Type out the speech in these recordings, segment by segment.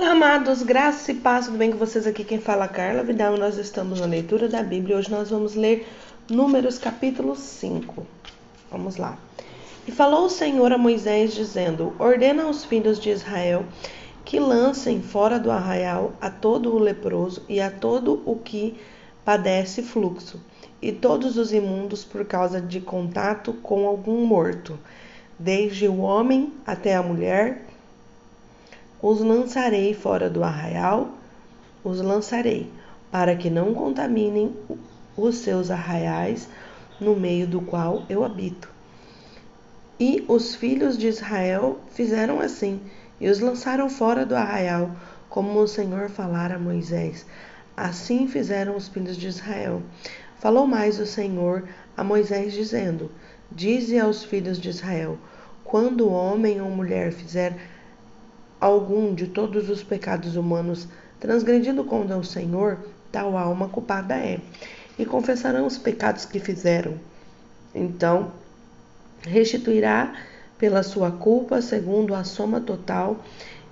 Olá, amados, graças e paz, tudo bem com vocês? Aqui quem fala é Carla Vidal nós estamos na leitura da Bíblia. Hoje nós vamos ler Números capítulo 5. Vamos lá. E falou o Senhor a Moisés, dizendo: Ordena aos filhos de Israel que lancem fora do arraial a todo o leproso e a todo o que padece fluxo, e todos os imundos por causa de contato com algum morto, desde o homem até a mulher os lançarei fora do arraial, os lançarei, para que não contaminem os seus arraiais no meio do qual eu habito. E os filhos de Israel fizeram assim, e os lançaram fora do arraial, como o Senhor falara a Moisés. Assim fizeram os filhos de Israel. Falou mais o Senhor a Moisés, dizendo: Dize aos filhos de Israel: quando homem ou mulher fizer algum de todos os pecados humanos transgredindo contra o Senhor, tal alma culpada é, e confessarão os pecados que fizeram. Então, restituirá pela sua culpa segundo a soma total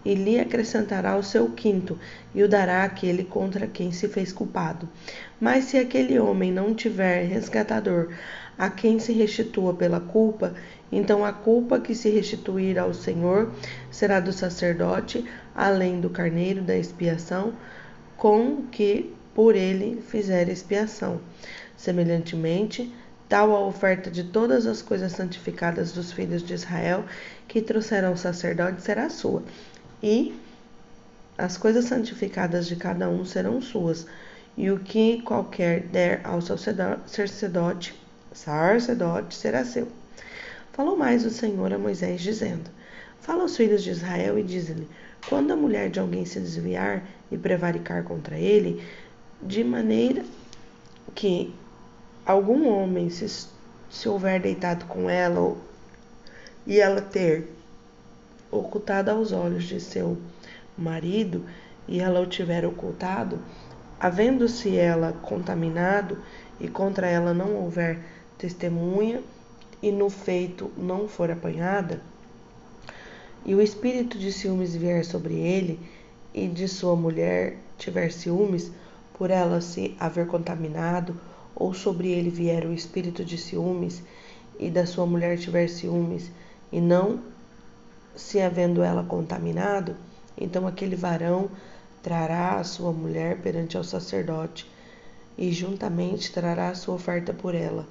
e lhe acrescentará o seu quinto e o dará àquele contra quem se fez culpado. Mas se aquele homem não tiver resgatador a quem se restitua pela culpa, então a culpa que se restituir ao Senhor será do sacerdote, além do carneiro da expiação, com que por ele fizer expiação. Semelhantemente, tal a oferta de todas as coisas santificadas dos filhos de Israel que trouxeram o sacerdote será sua, e as coisas santificadas de cada um serão suas, e o que qualquer der ao sacerdote, sacerdote será seu. Falou mais o Senhor a Moisés, dizendo: Fala aos filhos de Israel e diz-lhe: Quando a mulher de alguém se desviar e prevaricar contra ele, de maneira que algum homem se, se houver deitado com ela ou, e ela ter ocultado aos olhos de seu marido e ela o tiver ocultado, havendo-se ela contaminado e contra ela não houver testemunha, e no feito não for apanhada, e o espírito de ciúmes vier sobre ele, e de sua mulher tiver ciúmes, por ela se haver contaminado, ou sobre ele vier o espírito de ciúmes, e da sua mulher tiver ciúmes, e não se havendo ela contaminado, então aquele varão trará a sua mulher perante ao sacerdote, e juntamente trará a sua oferta por ela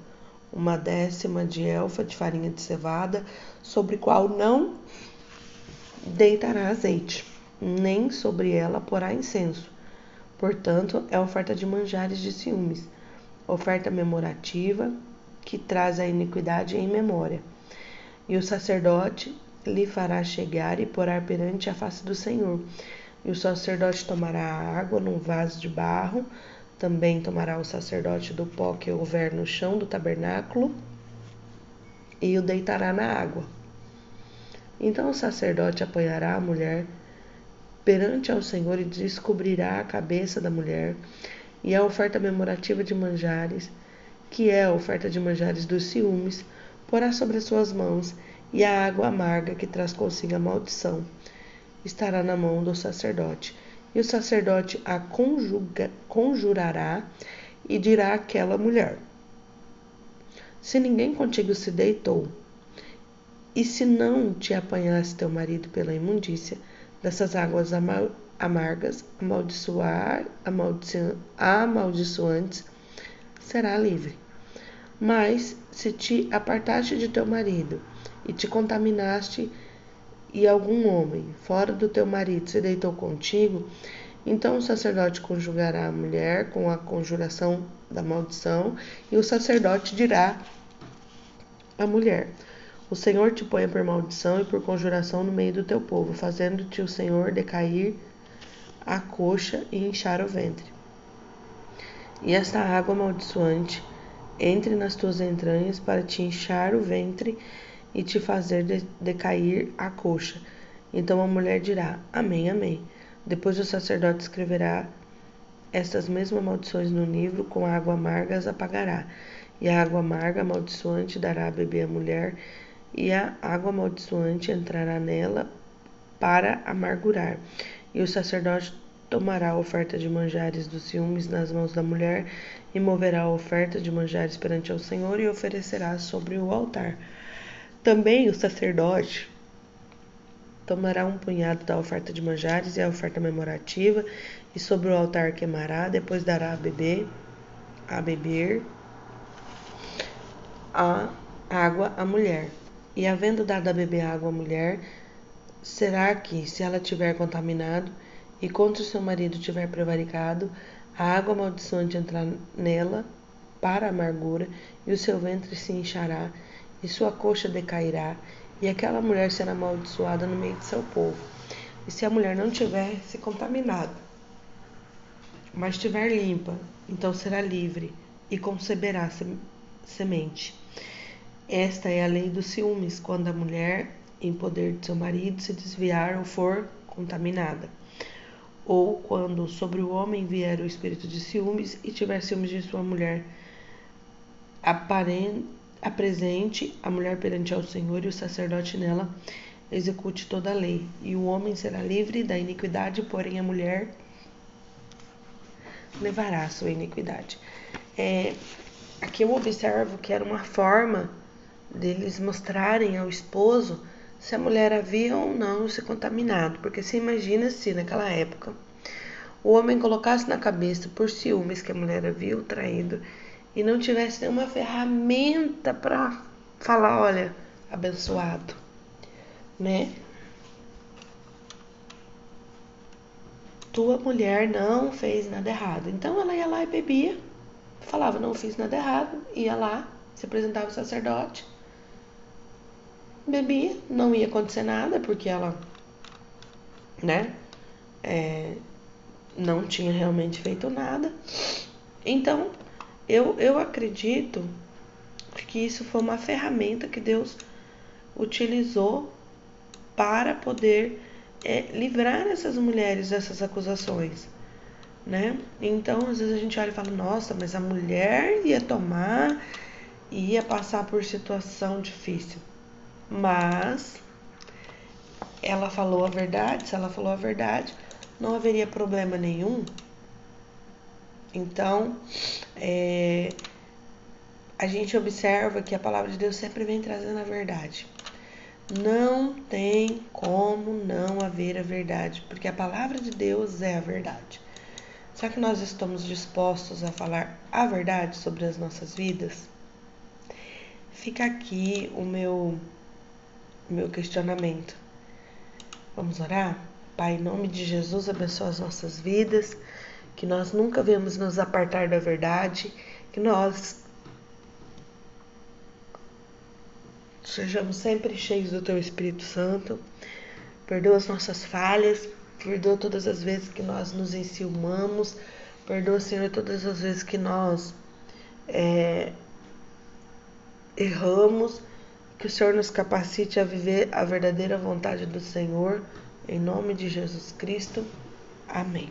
uma décima de elfa de farinha de cevada, sobre qual não deitará azeite, nem sobre ela porá incenso. Portanto, é oferta de manjares de ciúmes, oferta memorativa que traz a iniquidade em memória. E o sacerdote lhe fará chegar e porá perante a face do Senhor. E o sacerdote tomará a água num vaso de barro, também tomará o sacerdote do pó que houver no chão do tabernáculo e o deitará na água. Então o sacerdote apoiará a mulher perante ao Senhor e descobrirá a cabeça da mulher e a oferta memorativa de manjares, que é a oferta de manjares dos ciúmes, porá sobre as suas mãos e a água amarga que traz consigo a maldição estará na mão do sacerdote e o sacerdote a conjuga, conjurará e dirá àquela mulher: Se ninguém contigo se deitou, e se não te apanhasse teu marido pela imundícia dessas águas amargas, amaldiçoar, amaldiçoantes, será livre. Mas se te apartaste de teu marido e te contaminaste e algum homem fora do teu marido se deitou contigo, então o sacerdote conjugará a mulher com a conjuração da maldição, e o sacerdote dirá à mulher: O Senhor te ponha por maldição e por conjuração no meio do teu povo, fazendo-te o Senhor decair a coxa e inchar o ventre. E esta água amaldiçoante entre nas tuas entranhas para te inchar o ventre e te fazer decair a coxa. Então a mulher dirá: Amém, Amém. Depois o sacerdote escreverá estas mesmas maldições no livro, com água amarga as apagará. E a água amarga amaldiçoante dará a beber à mulher, e a água amaldiçoante entrará nela para amargurar. e o sacerdote tomará a oferta de manjares dos ciúmes nas mãos da mulher e moverá a oferta de manjares perante o Senhor e oferecerá sobre o altar. Também o sacerdote tomará um punhado da oferta de manjares e a oferta memorativa e sobre o altar queimará, depois dará a beber, a beber a água à mulher. E havendo dado a beber água à mulher, será que, se ela tiver contaminado e contra o seu marido tiver prevaricado, a água amaldiçoante entrar nela para a amargura, e o seu ventre se inchará, e sua coxa decairá, e aquela mulher será amaldiçoada no meio de seu povo. E se a mulher não tiver se contaminado, mas estiver limpa, então será livre e conceberá semente. Esta é a lei dos ciúmes, quando a mulher, em poder de seu marido, se desviar ou for contaminada. Ou quando sobre o homem vier o espírito de ciúmes e tiver ciúmes de sua mulher, apresente a mulher perante ao Senhor e o sacerdote nela execute toda a lei. E o homem será livre da iniquidade, porém a mulher levará a sua iniquidade. É, aqui eu observo que era uma forma deles mostrarem ao esposo se a mulher havia ou não se contaminado, porque se imagina se naquela época o homem colocasse na cabeça por ciúmes que a mulher havia o traído e não tivesse nenhuma ferramenta para falar, olha, abençoado, né? Tua mulher não fez nada errado. Então ela ia lá e bebia, falava, não fiz nada errado, ia lá, se apresentava o sacerdote bebia, não ia acontecer nada, porque ela, né, é, não tinha realmente feito nada. Então, eu, eu acredito que isso foi uma ferramenta que Deus utilizou para poder é, livrar essas mulheres dessas acusações, né? Então, às vezes a gente olha e fala: nossa, mas a mulher ia tomar, ia passar por situação difícil mas ela falou a verdade, se ela falou a verdade, não haveria problema nenhum. Então, é, a gente observa que a palavra de Deus sempre vem trazendo a verdade. Não tem como não haver a verdade, porque a palavra de Deus é a verdade. Será que nós estamos dispostos a falar a verdade sobre as nossas vidas? Fica aqui o meu meu questionamento. Vamos orar? Pai, em nome de Jesus, abençoa as nossas vidas, que nós nunca vemos nos apartar da verdade, que nós sejamos sempre cheios do Teu Espírito Santo. Perdoa as nossas falhas, perdoa todas as vezes que nós nos enciumamos, perdoa, Senhor, todas as vezes que nós é, erramos que o Senhor nos capacite a viver a verdadeira vontade do Senhor. Em nome de Jesus Cristo. Amém.